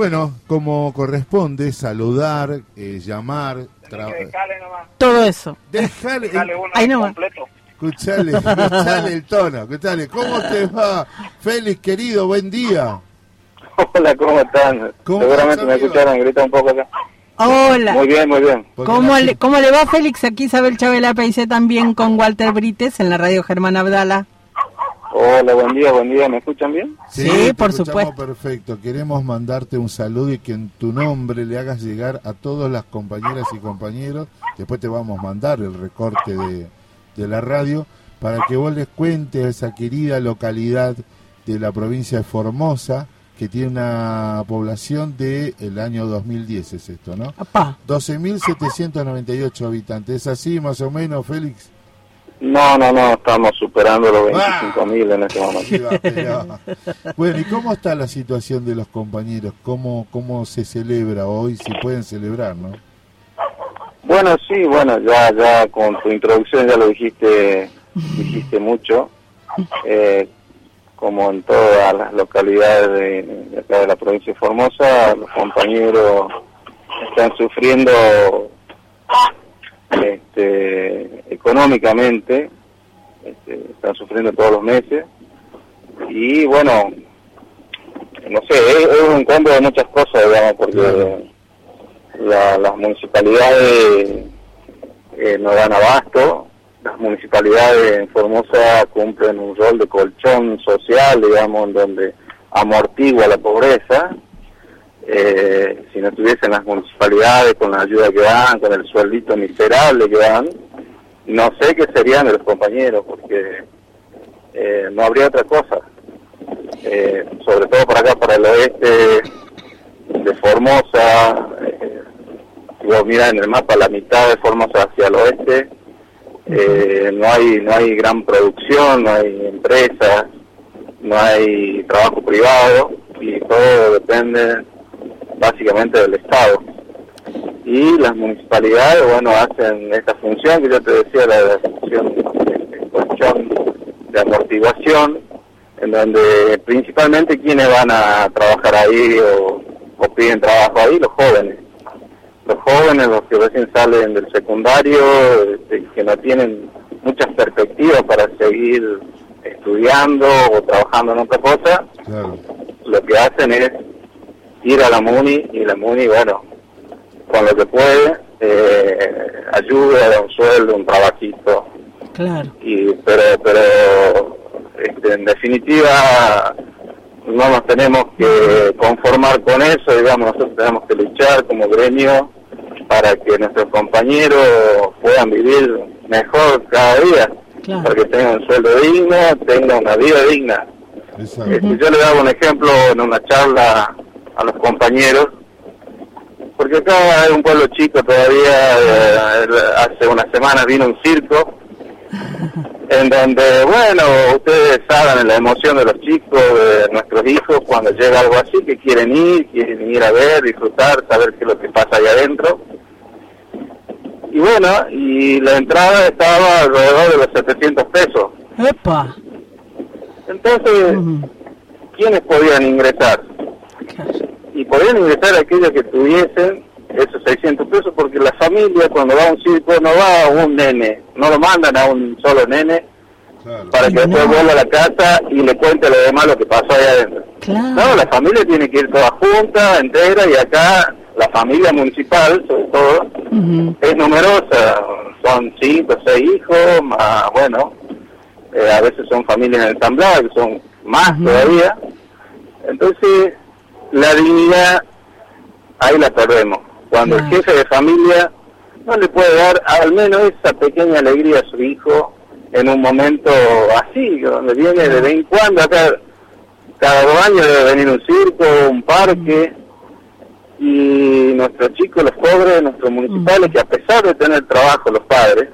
Bueno, como corresponde, saludar, eh, llamar, todo eso. Uno Ahí no va. completo. escuchale, escuchale el tono, escuchale. ¿Cómo te va, Félix, querido? Buen día. Hola, ¿cómo están? ¿Cómo Seguramente estás, me escucharon, grita un poco acá. Hola. Muy bien, muy bien. ¿Cómo le, ¿Cómo le va Félix? Aquí Isabel Chabela dice también con Walter Brites en la radio Germán Abdala. Hola, buen día, buen día. ¿Me escuchan bien? Sí, por supuesto. Perfecto. Queremos mandarte un saludo y que en tu nombre le hagas llegar a todas las compañeras y compañeros. Después te vamos a mandar el recorte de, de la radio para que vos les cuentes a esa querida localidad de la provincia de Formosa que tiene una población del el año 2010, es esto, ¿no? Papá. 12.798 habitantes. ¿Es así más o menos, Félix? No, no, no, estamos superando los Ah. 25.000 en este momento. Bueno, ¿y cómo está la situación de los compañeros? ¿Cómo, cómo se celebra hoy? Si pueden celebrar, ¿no? Bueno, sí, bueno, ya ya con tu introducción ya lo dijiste, dijiste mucho. Eh, como en todas las localidades de, de acá de la provincia de Formosa, los compañeros están sufriendo este, económicamente, este, están sufriendo todos los meses. Y bueno, no sé, es, es un encuentro de muchas cosas, digamos, porque Claro. la- las municipalidades eh, no dan abasto, las municipalidades en Formosa cumplen un rol de colchón social, digamos, en donde amortigua la pobreza. Eh, si no tuviesen las municipalidades con la ayuda que dan, con el sueldito miserable que dan, no sé qué serían los compañeros, porque eh, no habría otra cosa. Eh, sobre todo por acá, para el oeste de Formosa, eh, si vos mirás en el mapa la mitad de Formosa hacia el oeste, eh, no hay no hay gran producción, no hay empresas, no hay trabajo privado y todo depende básicamente del Estado. Y las municipalidades, bueno, hacen esta función que yo te decía, la, la función de colchón de amortiguación, en donde principalmente quienes van a trabajar ahí o, o piden trabajo ahí, los jóvenes. Los jóvenes, los que recién salen del secundario, este, que no tienen muchas perspectivas para seguir estudiando o trabajando en otra cosa, Claro. lo que hacen es ir a la MUNI y la MUNI, bueno, con lo que puede, eh, ayuda, da un sueldo, un trabajito, Claro. y pero pero este, en definitiva no nos tenemos que conformar con eso digamos nosotros tenemos que luchar como gremio para que nuestros compañeros puedan vivir mejor cada día Claro. para que tengan un sueldo digno tengan una vida digna Exacto. este, yo le daba un ejemplo en una charla a los compañeros porque acá es un pueblo chico todavía, eh, hace unas semanas vino un circo, en donde, bueno, ustedes saben la emoción de los chicos, de nuestros hijos, cuando llega algo así, que quieren ir, quieren ir a ver, disfrutar, saber qué es lo que pasa ahí adentro. Y bueno, y la entrada estaba alrededor de los 700 pesos. Epa. Entonces, Ujú. ¿quiénes podían ingresar? Y podían ingresar aquellos que tuviesen esos 600 pesos porque la familia cuando va a un circo no va a un nene, no lo mandan a un solo nene claro. para que No. después vuelva a la casa y le cuente lo demás lo que pasó ahí adentro. Claro. No, la familia tiene que ir toda junta, entera y acá la familia municipal sobre todo es numerosa, son cinco, seis hijos, más, bueno, eh, a veces son familias ensambladas, que son más todavía. Entonces, la dignidad, ahí la perdemos. Cuando Claro. el jefe de familia no le puede dar al menos esa pequeña alegría a su hijo en un momento así, donde viene de vez en cuando, acá cada dos años debe venir un circo, un parque, y nuestros chicos, los pobres, nuestros municipales, que a pesar de tener trabajo los padres,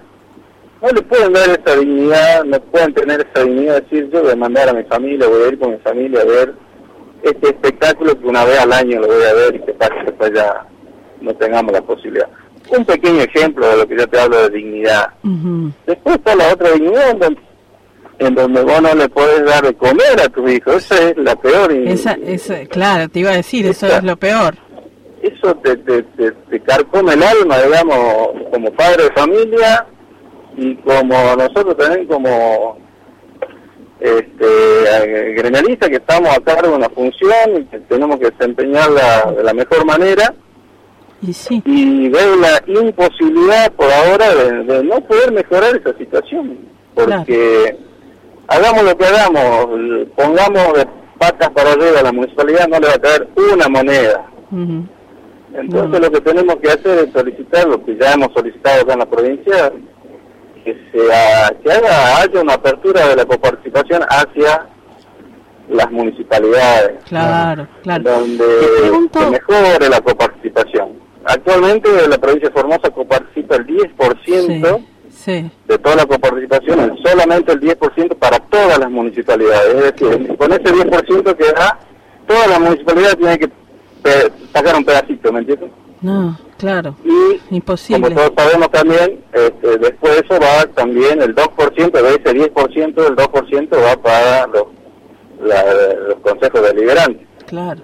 no le pueden dar esa dignidad, no pueden tener esa dignidad de decir yo voy a mandar a mi familia, voy a ir con mi familia a ver este espectáculo que una vez al año lo voy a ver y que pase que después ya no tengamos la posibilidad. Un pequeño ejemplo de lo que yo te hablo de dignidad. Ujú. Después está la otra dignidad, donde en donde vos no le podés dar de comer a tu hijo. Esa es la peor. Esa, esa, claro, te iba a decir, eso es lo peor. Eso te, te, te, te carcome el alma, digamos, como padre de familia y como nosotros también como este, gremialistas que estamos a cargo de una función y que tenemos que desempeñarla de la mejor manera. Y, sí. y veo la imposibilidad por ahora de, no poder mejorar esa situación. Porque hagamos lo que hagamos, pongamos de patas para arriba a la municipalidad, no le va a caer una moneda. Entonces lo que tenemos que hacer es solicitar lo que ya hemos solicitado acá en la provincia, que, sea, que haga, haya una apertura de la coparticipación hacia las municipalidades. Claro, claro. Donde se mejore la coparticipación. Actualmente la provincia de Formosa coparticipa el 10% de toda la coparticipación, solamente el 10% para todas las municipalidades. Es decir, con ese 10% que da, todas las municipalidades tienen que sacar un pedacito, ¿me entiendes? No, claro. Y Imposible. como todos sabemos también, este, después de eso va también el 2%, de ese 10% del 2% va para los, los consejos deliberantes. Claro.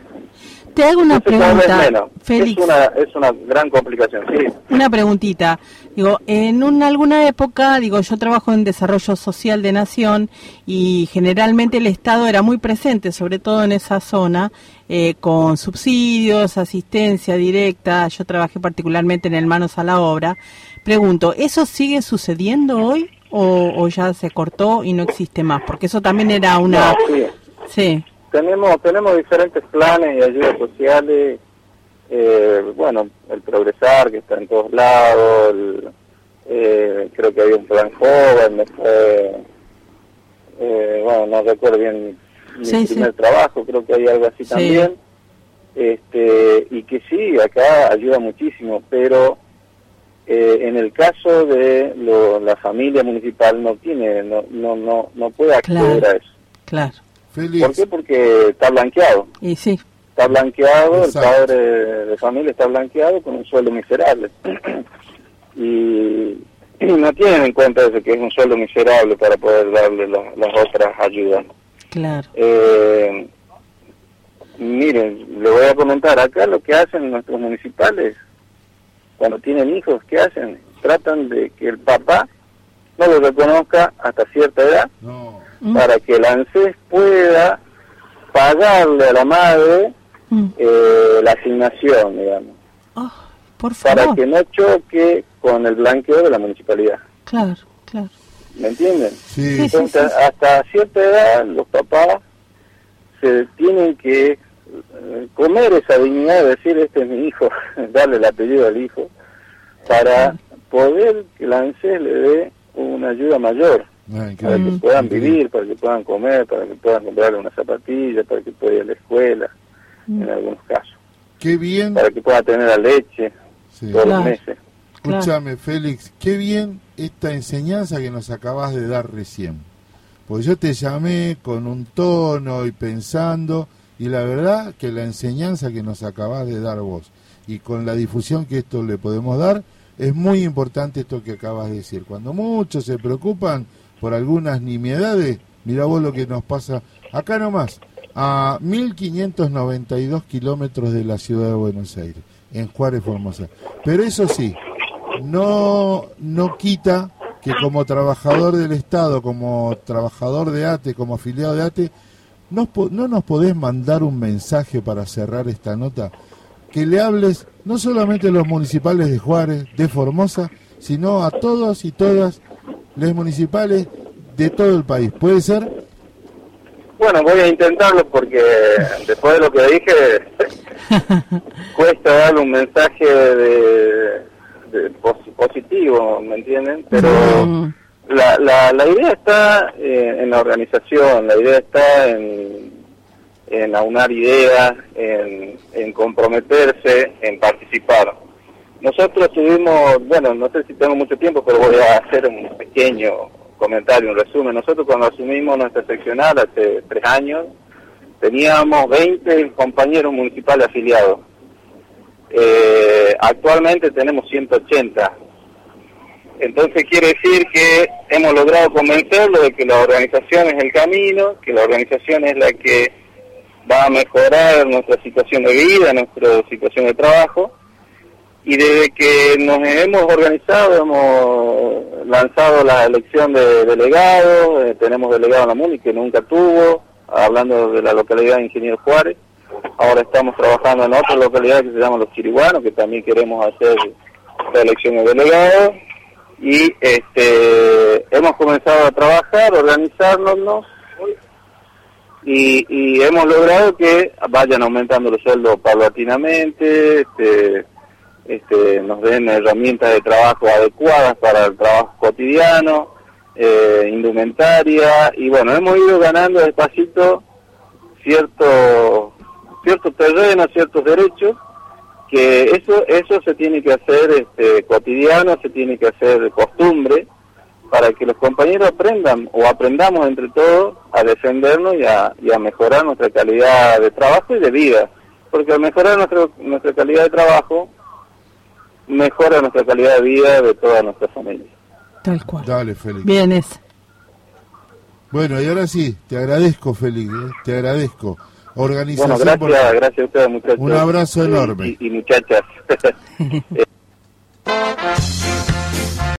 Te hago una pregunta, Félix. Es una, es una gran complicación, sí. Una preguntita. Digo, en una, alguna época, digo, yo trabajo en desarrollo social de nación y generalmente el Estado era muy presente, sobre todo en esa zona, eh, con subsidios, asistencia directa. Yo trabajé particularmente en el Manos a la Obra. Pregunto, ¿eso sigue sucediendo hoy o, ya se cortó y no existe más? Porque eso también era una... sí tenemos tenemos diferentes planes y ayudas sociales eh, bueno el progresar que está en todos lados eh, creo que había un plan joven eh, bueno no recuerdo bien mi primer trabajo creo que hay algo así también este y que sí acá ayuda muchísimo pero en el caso de la familia municipal no tiene no no no, no puede acceder a eso claro ¿Por qué? Porque está blanqueado. Y sí. Está blanqueado, el padre de familia está blanqueado con un sueldo miserable. y, no tienen en cuenta eso, que es un sueldo miserable para poder darle las otras ayudas. Claro. Eh, miren, le voy a comentar, acá lo que hacen nuestros municipales, cuando tienen hijos, ¿qué hacen? Tratan de que el papá no lo reconozca hasta cierta edad. No Mm. para que el ANSES pueda pagarle a la madre mm. eh, la asignación, digamos. Oh, por favor. Para que no choque con el blanqueo de la municipalidad. Claro, claro. ¿Me entienden? Sí. Entonces, hasta cierta edad los papás se tienen que eh, comer esa dignidad de decir, este es mi hijo, darle el apellido al hijo, para poder que el ANSES le dé una ayuda mayor para que puedan vivir, para que puedan comer, para que puedan comprarle una zapatilla, para que puedan ir a la escuela, en algunos casos. Qué bien. Para que puedan tener la leche todos los meses. Escúchame, Félix, qué bien esta enseñanza que nos acabas de dar recién. Porque yo te llamé con un tono y pensando, y la verdad que la enseñanza que nos acabas de dar vos, y con la difusión que esto le podemos dar, es muy importante esto que acabas de decir. Cuando muchos se preocupan por algunas nimiedades, mira vos lo que nos pasa acá nomás, a 1592 kilómetros de la ciudad de Buenos Aires, en Juárez Formosa. Pero eso sí, no, no quita que como trabajador del Estado, como trabajador de ATE, como afiliado de ATE, no, no nos podés mandar un mensaje para cerrar esta nota, que le hables no solamente a los municipales de Juárez, de Formosa, sino a todos y todas les municipales de todo el país. ¿Puede ser? Bueno, voy a intentarlo porque después de lo que dije, cuesta darle un mensaje de, positivo, ¿me entienden? Pero mm. la, la, la idea está eh, en la organización, la idea está en, en aunar ideas, en, en comprometerse, en participar. Nosotros tuvimos, bueno, no sé si tengo mucho tiempo, pero voy a hacer un pequeño comentario, un resumen. Nosotros cuando asumimos nuestra seccional hace tres años, teníamos 20 compañeros municipales afiliados. Eh, actualmente tenemos 180. Entonces quiere decir que hemos logrado convencerlo de que la organización es el camino, que la organización es la que va a mejorar nuestra situación de vida, nuestra situación de trabajo. Y desde que nos hemos organizado, hemos lanzado la elección de delegados, eh, tenemos delegado en la MUNI que nunca tuvo, hablando de la localidad de Ingeniero Juárez. Ahora estamos trabajando en otra localidad que se llama Los Chiriguanos, que también queremos hacer la elección de delegados. Y este, hemos comenzado a trabajar, organizarnos y, y hemos logrado que vayan aumentando los sueldos paulatinamente, este, este, nos den herramientas de trabajo adecuadas para el trabajo cotidiano, eh, indumentaria, y bueno, hemos ido ganando despacito cierto, cierto terreno, ciertos derechos, que eso, eso se tiene que hacer este, cotidiano, se tiene que hacer costumbre, para que los compañeros aprendan o aprendamos entre todos a defendernos y a, y a mejorar nuestra calidad de trabajo y de vida. Porque al mejorar nuestra, nuestra calidad de trabajo, mejora nuestra calidad de vida de toda nuestra familia. Tal cual. Dale, Félix. Bien es. Bueno, y ahora sí, te agradezco, Félix, ¿eh? te agradezco. Organización. Bueno, gracias, por- gracias a ustedes muchachos. Un abrazo Y- enorme. Y, y muchachas.